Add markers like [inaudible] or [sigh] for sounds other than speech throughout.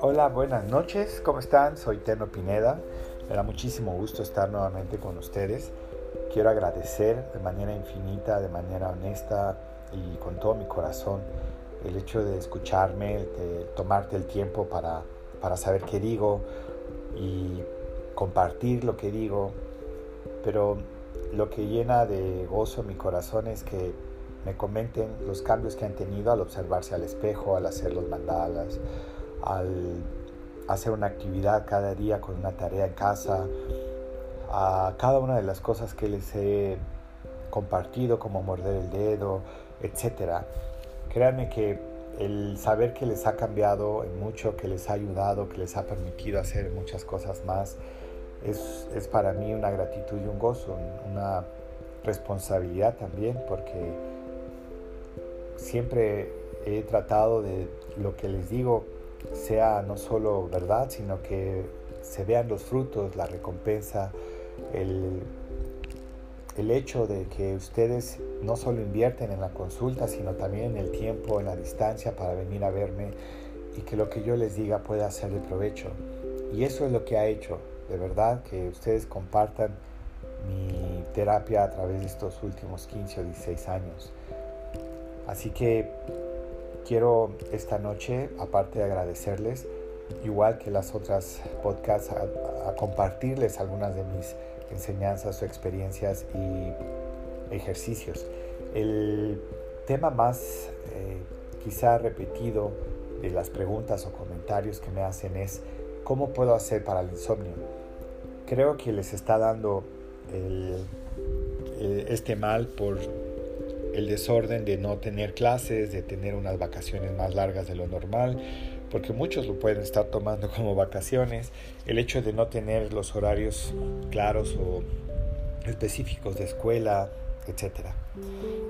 Hola, buenas noches, ¿cómo están? Soy Teno Pineda, me da muchísimo gusto estar nuevamente con ustedes. Quiero agradecer de manera infinita, de manera honesta y con todo mi corazón el hecho de escucharme, de tomarte el tiempo para, para saber qué digo y compartir lo que digo. Pero lo que llena de gozo mi corazón es que me comenten los cambios que han tenido al observarse al espejo, al hacer los mandalas, al hacer una actividad cada día con una tarea en casa, a cada una de las cosas que les he compartido, como morder el dedo, etc. Créanme que el saber que les ha cambiado mucho, que les ha ayudado, que les ha permitido hacer muchas cosas más, es, es para mí una gratitud y un gozo, una responsabilidad también, porque siempre he tratado de lo que les digo sea no solo verdad, sino que se vean los frutos, la recompensa, el, el hecho de que ustedes no solo invierten en la consulta, sino también en el tiempo, en la distancia para venir a verme y que lo que yo les diga pueda ser de provecho. Y eso es lo que ha hecho, de verdad, que ustedes compartan mi terapia a través de estos últimos 15 o 16 años. Así que quiero esta noche, aparte de agradecerles, igual que las otras podcasts, a, compartirles algunas de mis enseñanzas o experiencias y ejercicios. El tema más eh, quizá repetido de las preguntas o comentarios que me hacen es ¿cómo puedo hacer para el insomnio? Creo que les está dando este mal por el desorden de no tener clases, de tener unas vacaciones más largas de lo normal, porque muchos lo pueden estar tomando [laughs] como vacaciones, el hecho de no tener los horarios claros o específicos de escuela, etc.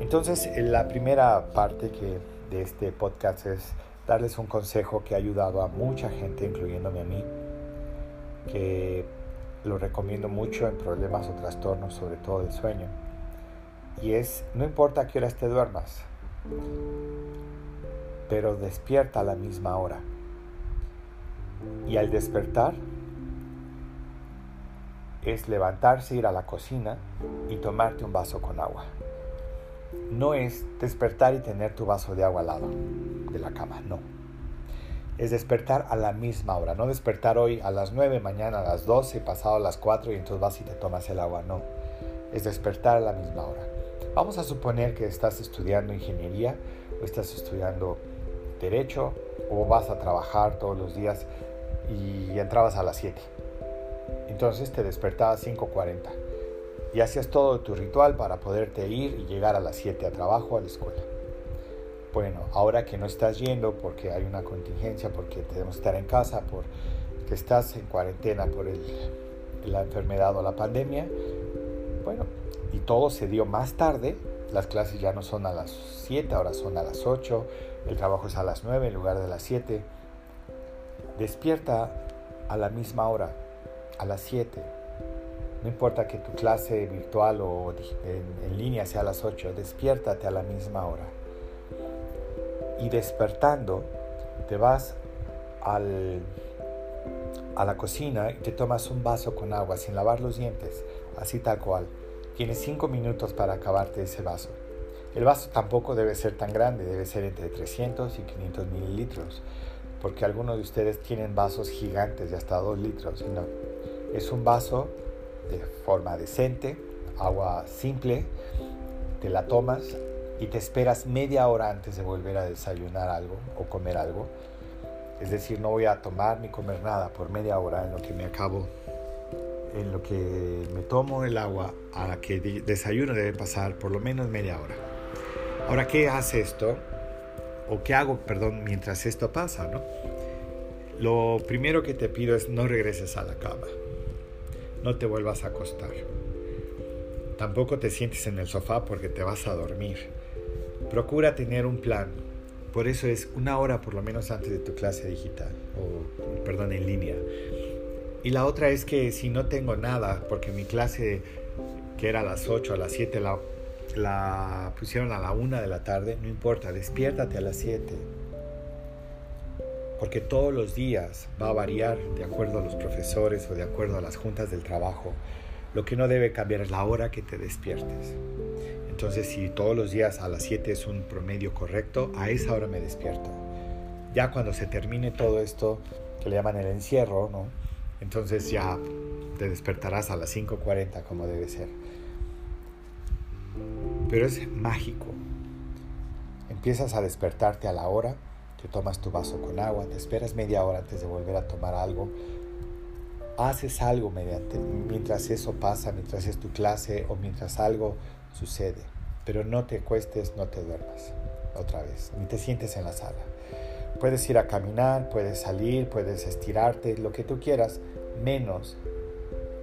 Entonces, la primera parte que de este podcast es darles un consejo que ha ayudado a mucha gente, incluyéndome a mí, que lo recomiendo mucho en problemas o trastornos, sobre todo del sueño y es, no importa a qué horas te duermas, pero despierta a la misma hora. Y al despertar es levantarse, ir a la cocina y tomarte un vaso con agua. No es despertar y tener tu vaso de agua al lado de la cama, no. Es despertar a la misma hora, no despertar hoy a las 9, mañana a las 12, pasado a las 4 y entonces vas y te tomas el agua, no. Es despertar a la misma hora. Vamos a suponer que estás estudiando ingeniería o estás estudiando derecho o vas a trabajar todos los días y entrabas a las 7. Entonces te despertabas a 5.40 y hacías todo tu ritual para poderte ir y llegar a las 7 a trabajo a la escuela. Bueno, ahora que no estás yendo porque hay una contingencia, porque tenemos que estar en casa, porque estás en cuarentena por la enfermedad o la pandemia, bueno, y todo se dio más tarde. Las clases ya no son a las 7, ahora son a las 8. El trabajo es a las 9 en lugar de las 7. Despierta a la misma hora, a las 7. No importa que tu clase virtual o en, línea sea a las 8, despiértate a la misma hora. Y despertando, te vas al, a la cocina y te tomas un vaso con agua sin lavar los dientes, así tal cual. Tienes 5 minutos para acabarte ese vaso. El vaso tampoco debe ser tan grande, debe ser entre 300 y 500 mililitros, porque algunos de ustedes tienen vasos gigantes de hasta 2 litros. No, es un vaso de forma decente, agua simple, te la tomas y te esperas media hora antes de volver a desayunar algo o comer algo. Es decir, no voy a tomar ni comer nada por media hora en lo que me acabo en lo que me tomo el agua a que desayuno debe pasar por lo menos media hora. Ahora, ¿qué hace esto? O qué hago, perdón, mientras esto pasa, ¿no? Lo primero que te pido es no regreses a la cama. No te vuelvas a acostar. Tampoco te sientes en el sofá porque te vas a dormir. Procura tener un plan. Por eso es una hora por lo menos antes de tu clase digital o, perdón, en línea y la otra es que si no tengo nada, porque mi clase que era a las 8, a las 7 la, la pusieron a la una de la tarde, no importa, despiértate a las 7. Porque todos los días va a variar de acuerdo a los profesores o de acuerdo a las juntas del trabajo. Lo que no debe cambiar es la hora que te despiertes. Entonces, si todos los días a las 7 es un promedio correcto, a esa hora me despierto. Ya cuando se termine todo esto, que le llaman el encierro, ¿no? Entonces ya te despertarás a las 5.40 como debe ser. Pero es mágico. Empiezas a despertarte a la hora, te tomas tu vaso con agua, te esperas media hora antes de volver a tomar algo, haces algo mientras eso pasa, mientras es tu clase o mientras algo sucede. Pero no te cuestes, no te duermas otra vez, ni te sientes en la sala. Puedes ir a caminar, puedes salir, puedes estirarte, lo que tú quieras, menos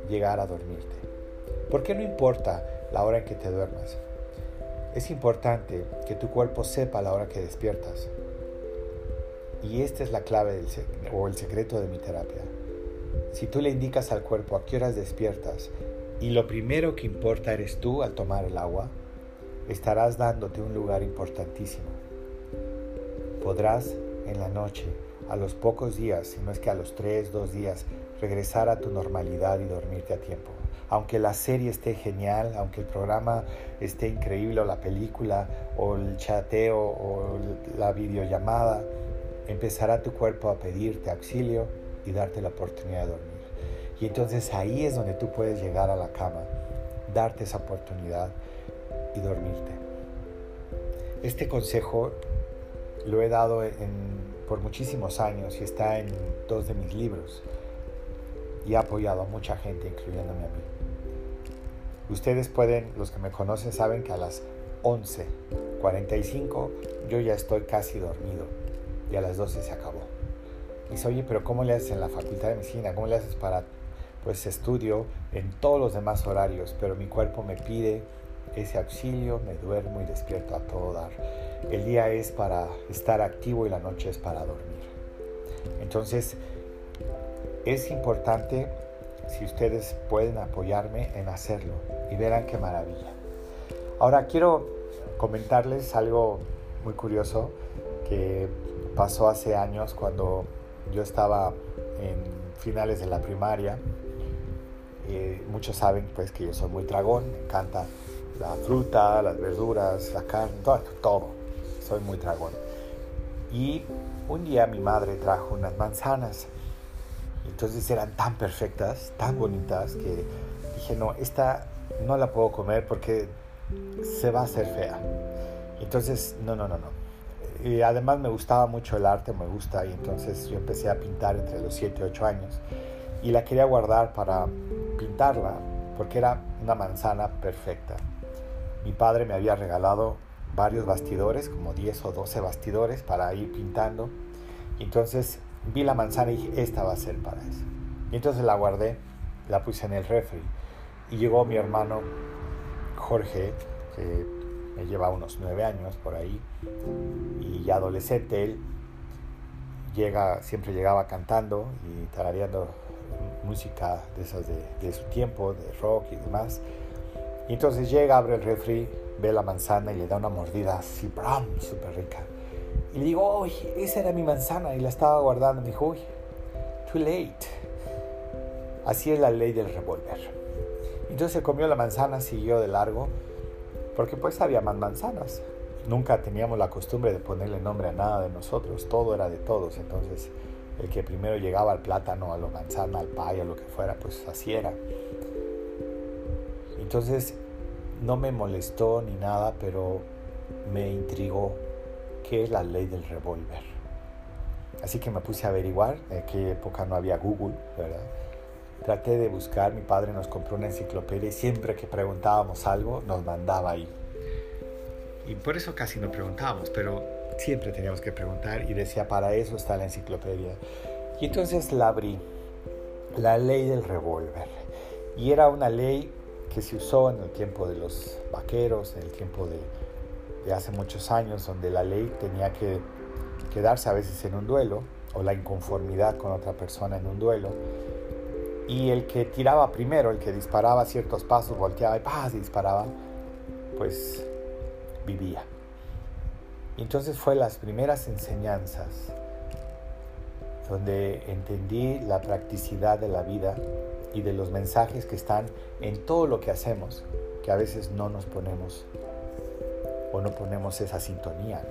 llegar a dormirte. Porque no importa la hora en que te duermas. Es importante que tu cuerpo sepa la hora que despiertas. Y esta es la clave del o el secreto de mi terapia. Si tú le indicas al cuerpo a qué horas despiertas y lo primero que importa eres tú al tomar el agua, estarás dándote un lugar importantísimo. Podrás en la noche, a los pocos días, si no es que a los tres, dos días, regresar a tu normalidad y dormirte a tiempo. Aunque la serie esté genial, aunque el programa esté increíble o la película o el chateo o la videollamada, empezará tu cuerpo a pedirte auxilio y darte la oportunidad de dormir. Y entonces ahí es donde tú puedes llegar a la cama, darte esa oportunidad y dormirte. Este consejo lo he dado por muchísimos años y está en dos de mis libros y ha apoyado a mucha gente, incluyéndome a mí. Ustedes pueden, los que me conocen saben que a las 11.45 yo ya estoy casi dormido y a las 12 se acabó. Y dice, oye, pero ¿cómo le haces en la facultad de medicina? ¿Cómo le haces para, pues estudio en todos los demás horarios, pero mi cuerpo me pide ese auxilio, me duermo y despierto a todo dar. El día es para estar activo y la noche es para dormir. Entonces, es importante si ustedes pueden apoyarme en hacerlo y verán qué maravilla. Ahora quiero comentarles algo muy curioso que pasó hace años cuando yo estaba en finales de la primaria. Eh, muchos saben pues que yo soy muy dragón, me encanta la fruta, las verduras, la carne, todo, todo. Soy muy dragón. Y un día mi madre trajo unas manzanas. Entonces eran tan perfectas, tan bonitas, que dije, no, esta no la puedo comer porque se va a hacer fea. Entonces, no, no, no, no. Y además me gustaba mucho el arte, me gusta, y entonces yo empecé a pintar entre los 7 y 8 años. Y la quería guardar para pintarla, porque era una manzana perfecta. Mi padre me había regalado varios bastidores, como 10 o 12 bastidores para ir pintando. Entonces vi la manzana y dije, esta va a ser para eso. Y entonces la guardé, la puse en el refri. Y llegó mi hermano Jorge, que me lleva unos 9 años por ahí, y ya adolescente él, llega, siempre llegaba cantando y tarareando música de esas de, de su tiempo, de rock y demás. Y entonces llega, abre el refri, ve la manzana y le da una mordida así, ¡bram! súper rica. Y le digo, uy, esa era mi manzana y la estaba guardando. Me dijo, uy, too late. Así es la ley del revólver. Entonces comió la manzana, siguió de largo, porque pues había más manzanas. Nunca teníamos la costumbre de ponerle nombre a nada de nosotros, todo era de todos. Entonces el que primero llegaba al plátano, a la manzana, al payo, lo que fuera, pues así era. Entonces no me molestó ni nada, pero me intrigó qué es la ley del revólver. Así que me puse a averiguar, en qué época no había Google, ¿verdad? Traté de buscar, mi padre nos compró una enciclopedia y siempre que preguntábamos algo nos mandaba ahí. Y por eso casi no preguntábamos, pero siempre teníamos que preguntar y decía, para eso está la enciclopedia. Y entonces la abrí, la ley del revólver. Y era una ley que se usó en el tiempo de los vaqueros, en el tiempo de, hace muchos años, donde la ley tenía que quedarse a veces en un duelo, o la inconformidad con otra persona en un duelo, y el que tiraba primero, el que disparaba ciertos pasos, volteaba y ¡paz! y disparaba, pues vivía. Entonces fue las primeras enseñanzas donde entendí la practicidad de la vida y de los mensajes que están en todo lo que hacemos, que a veces no nos ponemos o no ponemos esa sintonía.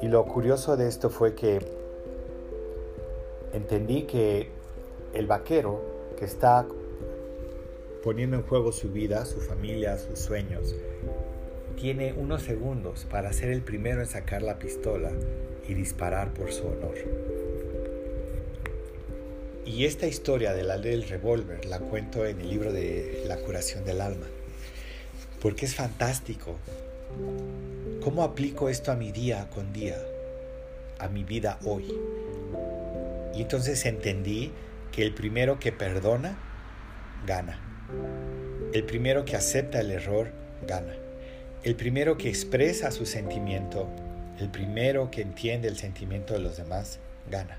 Y lo curioso de esto fue que entendí que el vaquero que está poniendo en juego su vida, su familia, sus sueños, tiene unos segundos para ser el primero en sacar la pistola y disparar por su honor. Y esta historia de la ley del revólver la cuento en el libro de La curación del alma, porque es fantástico. ¿Cómo aplico esto a mi día con día, a mi vida hoy? Y entonces entendí que el primero que perdona, gana. El primero que acepta el error, gana. El primero que expresa su sentimiento, el primero que entiende el sentimiento de los demás, gana.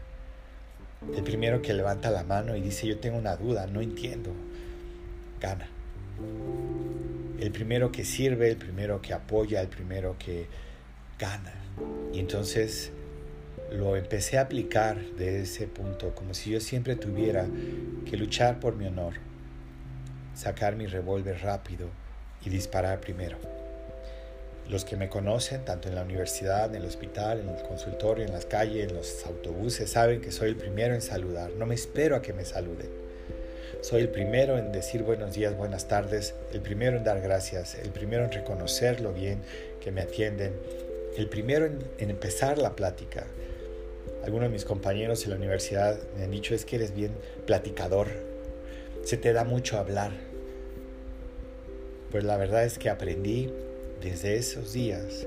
El primero que levanta la mano y dice yo tengo una duda, no entiendo, gana. El primero que sirve, el primero que apoya, el primero que gana. Y entonces lo empecé a aplicar de ese punto, como si yo siempre tuviera que luchar por mi honor, sacar mi revólver rápido y disparar primero. Los que me conocen, tanto en la universidad, en el hospital, en el consultorio, en las calles, en los autobuses, saben que soy el primero en saludar. No me espero a que me saluden. Soy el primero en decir buenos días, buenas tardes, el primero en dar gracias, el primero en reconocer lo bien que me atienden, el primero en, empezar la plática. Algunos de mis compañeros en la universidad me han dicho es que eres bien platicador, se te da mucho hablar. Pues la verdad es que aprendí desde esos días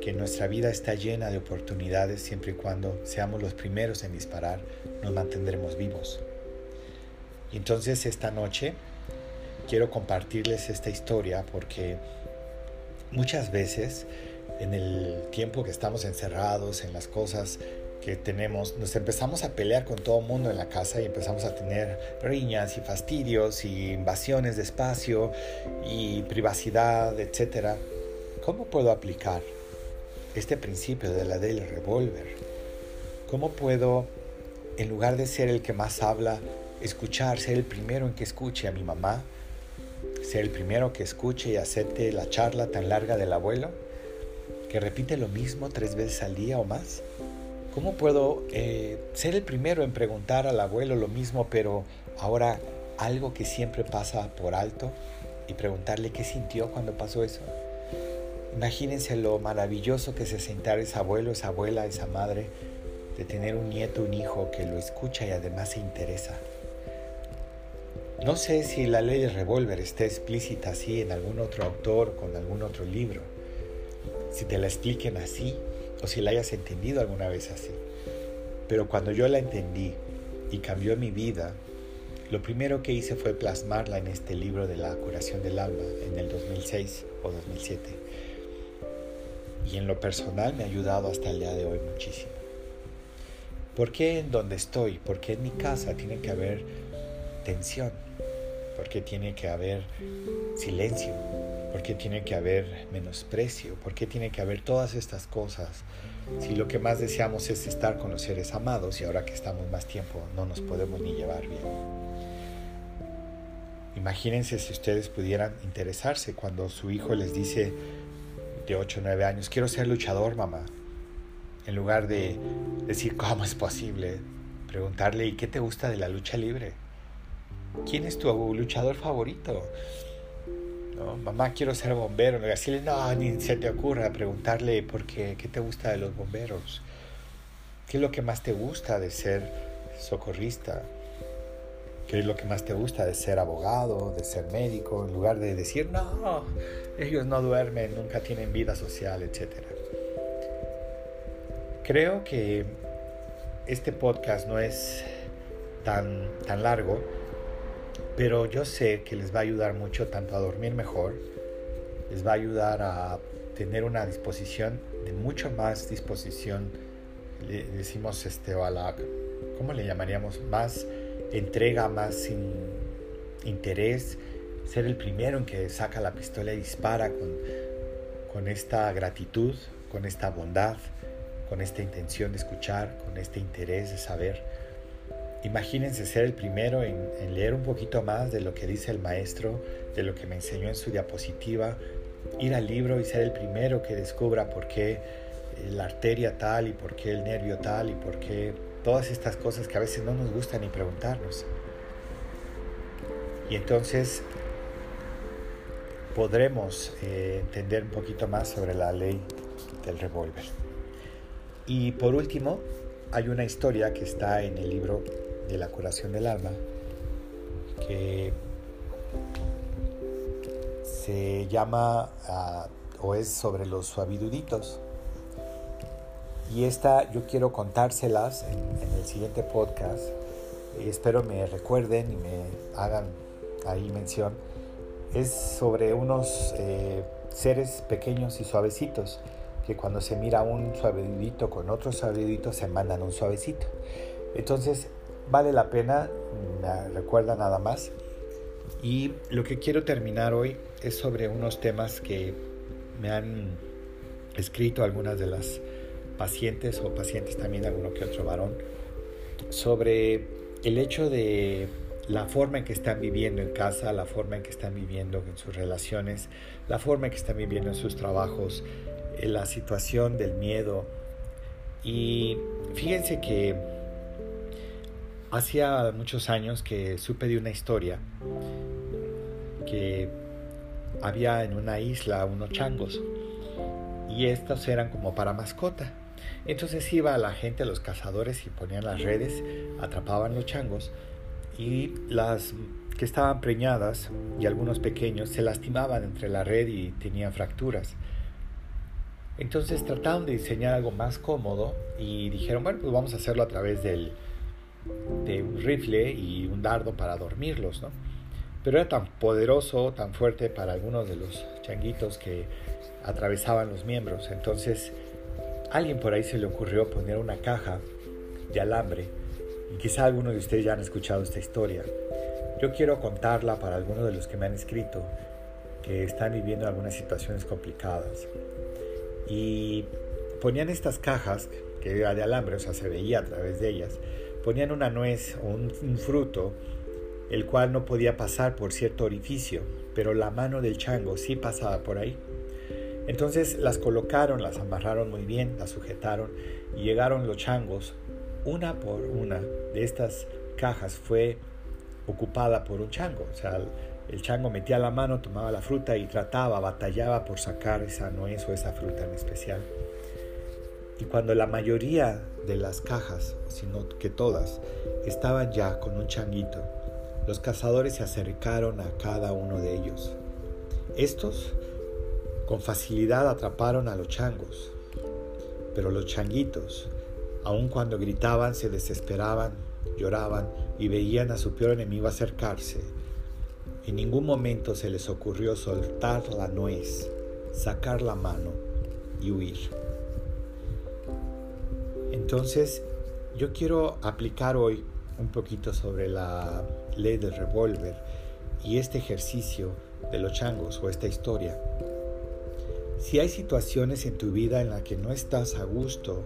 que nuestra vida está llena de oportunidades siempre y cuando seamos los primeros en disparar, nos mantendremos vivos. Y entonces esta noche quiero compartirles esta historia porque muchas veces en el tiempo que estamos encerrados en las cosas que tenemos, nos empezamos a pelear con todo el mundo en la casa y empezamos a tener riñas y fastidios y invasiones de espacio y privacidad, etc. ¿Cómo puedo aplicar este principio de la del revólver? ¿Cómo puedo, en lugar de ser el que más habla, escuchar, ser el primero en que escuche a mi mamá, ser el primero que escuche y acepte la charla tan larga del abuelo, que repite lo mismo tres veces al día o más? ¿Cómo puedo eh, ser el primero en preguntar al abuelo lo mismo, pero ahora algo que siempre pasa por alto y preguntarle qué sintió cuando pasó eso? Imagínense lo maravilloso que se sentar ese abuelo, esa abuela, esa madre, de tener un nieto, un hijo que lo escucha y además se interesa. No sé si la ley del revólver está explícita así en algún otro autor, con algún otro libro, si te la expliquen así o si la hayas entendido alguna vez así. Pero cuando yo la entendí y cambió mi vida, lo primero que hice fue plasmarla en este libro de la curación del alma en el 2006 o 2007 y en lo personal me ha ayudado hasta el día de hoy muchísimo. ¿Por qué en donde estoy? ¿Por qué en mi casa tiene que haber tensión? ¿Por qué tiene que haber silencio? ¿Por qué tiene que haber menosprecio? ¿Por qué tiene que haber todas estas cosas? Si lo que más deseamos es estar con los seres amados y ahora que estamos más tiempo no nos podemos ni llevar bien. Imagínense si ustedes pudieran interesarse cuando su hijo les dice, de 8 o 9 años, quiero ser luchador, mamá. En lugar de decir, ¿cómo es posible? Preguntarle, ¿y qué te gusta de la lucha libre? ¿Quién es tu luchador favorito? No, mamá, quiero ser bombero. Decirle, no, ni se te ocurra preguntarle, ¿por qué? ¿Qué te gusta de los bomberos? ¿Qué es lo que más te gusta de ser socorrista? ¿Qué es lo que más te gusta de ser abogado, de ser médico? En lugar de decir, no, ellos no duermen, nunca tienen vida social, etc. Creo que este podcast no es tan, tan largo, pero yo sé que les va a ayudar mucho tanto a dormir mejor, les va a ayudar a tener una disposición de mucho más disposición, le decimos este, a la, ¿cómo le llamaríamos? Más entrega, más interés ser el primero en que saca la pistola y dispara con, con esta gratitud, con esta bondad, con esta intención de escuchar, con este interés de saber. Imagínense ser el primero en, en, leer un poquito más de lo que dice el maestro, de lo que me enseñó en su diapositiva, ir al libro y ser el primero que descubra por qué la arteria tal y por qué el nervio tal y por qué todas estas cosas que a veces no nos gusta ni preguntarnos. Y entonces podremos eh, entender un poquito más sobre la ley del revólver. Y por último, hay una historia que está en el libro de la curación del alma que se llama ah, o es sobre los suaviduditos. Y esta yo quiero contárselas en, el siguiente podcast. Y espero me recuerden y me hagan ahí mención. Es sobre unos eh, seres pequeños y suavecitos que cuando se mira un suavedito con otro suavedito se mandan un suavecito. Entonces vale la pena, me recuerda nada más. Y lo que quiero terminar hoy es sobre unos temas que me han escrito algunas de las pacientes o pacientes también, alguno que otro varón, sobre el hecho de la forma en que están viviendo en casa, la forma en que están viviendo en sus relaciones, la forma en que están viviendo en sus trabajos, eh, la situación del miedo. Y fíjense que hacía muchos años que supe de una historia que había en una isla unos changos y estos eran como para mascota. Entonces iba la gente, los cazadores, y ponían las redes, atrapaban los changos y las que estaban preñadas y algunos pequeños se lastimaban entre la red y tenían fracturas. Entonces trataron de diseñar algo más cómodo y dijeron, bueno, pues vamos a hacerlo a través del, de un rifle y un dardo para dormirlos, ¿no? Pero era tan poderoso, tan fuerte para algunos de los changuitos que atravesaban los miembros. Entonces alguien por ahí se le ocurrió poner una caja de alambre y quizá algunos de ustedes ya han escuchado esta historia. Yo quiero contarla para algunos de los que me han escrito que están viviendo algunas situaciones complicadas. Y ponían estas cajas, que era de alambre, o sea, se veía a través de ellas, ponían una nuez o un, un fruto, el cual no podía pasar por cierto orificio, pero la mano del chango sí pasaba por ahí. Entonces las colocaron, las amarraron muy bien, las sujetaron y llegaron los changos. Una por una de estas cajas fue ocupada por un chango. O sea, el chango metía la mano, tomaba la fruta y trataba, batallaba por sacar esa nuez o esa fruta en especial. Y cuando la mayoría de las cajas, sino que todas, estaban ya con un changuito, los cazadores se acercaron a cada uno de ellos. Estos con facilidad atraparon a los changos, pero los changuitos, aun cuando gritaban, se desesperaban, lloraban y veían a su peor enemigo acercarse. En ningún momento se les ocurrió soltar la nuez, sacar la mano y huir. Entonces, yo quiero aplicar hoy un poquito sobre la ley del revólver y este ejercicio de los changos o esta historia. Si hay situaciones en tu vida en las que no estás a gusto,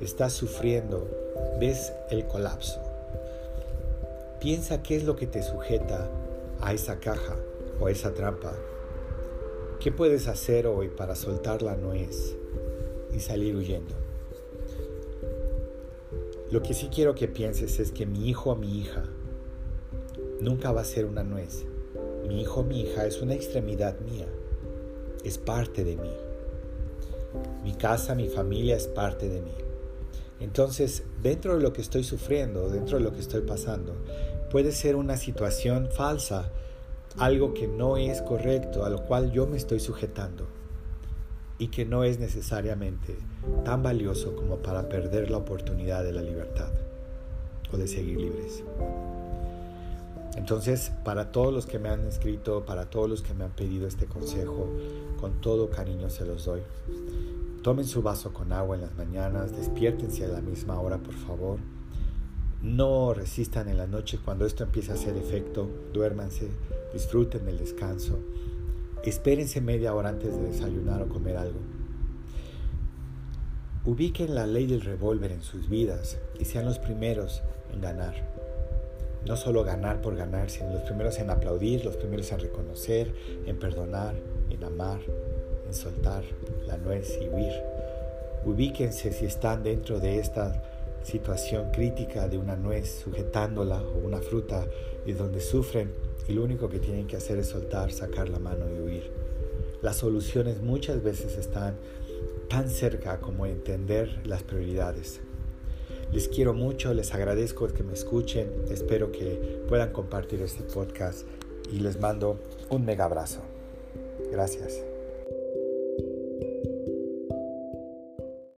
estás sufriendo, ves el colapso. Piensa qué es lo que te sujeta a esa caja o a esa trampa. ¿Qué puedes hacer hoy para soltar la nuez y salir huyendo? Lo que sí quiero que pienses es que mi hijo o mi hija nunca va a ser una nuez. Mi hijo o mi hija es una extremidad mía es parte de mí. Mi casa, mi familia es parte de mí. Entonces, dentro de lo que estoy sufriendo, dentro de lo que estoy pasando, puede ser una situación falsa, algo que no es correcto, a lo cual yo me estoy sujetando y que no es necesariamente tan valioso como para perder la oportunidad de la libertad o de seguir libres. Entonces, para todos los que me han escrito, para todos los que me han pedido este consejo, con todo cariño se los doy. Tomen su vaso con agua en las mañanas, despiértense a la misma hora, por favor. No resistan en la noche cuando esto empieza a hacer efecto, duérmanse, disfruten del descanso, espérense media hora antes de desayunar o comer algo. Ubiquen la ley del revólver en sus vidas y sean los primeros en ganar. No solo ganar por ganar, sino los primeros en aplaudir, los primeros en reconocer, en perdonar, en amar, en soltar la nuez y huir. Ubíquense si están dentro de esta situación crítica de una nuez sujetándola o una fruta y donde sufren y lo único que tienen que hacer es soltar, sacar la mano y huir. Las soluciones muchas veces están tan cerca como entender las prioridades. Les quiero mucho, les agradezco que me escuchen, espero que puedan compartir este podcast y les mando un mega abrazo. Gracias.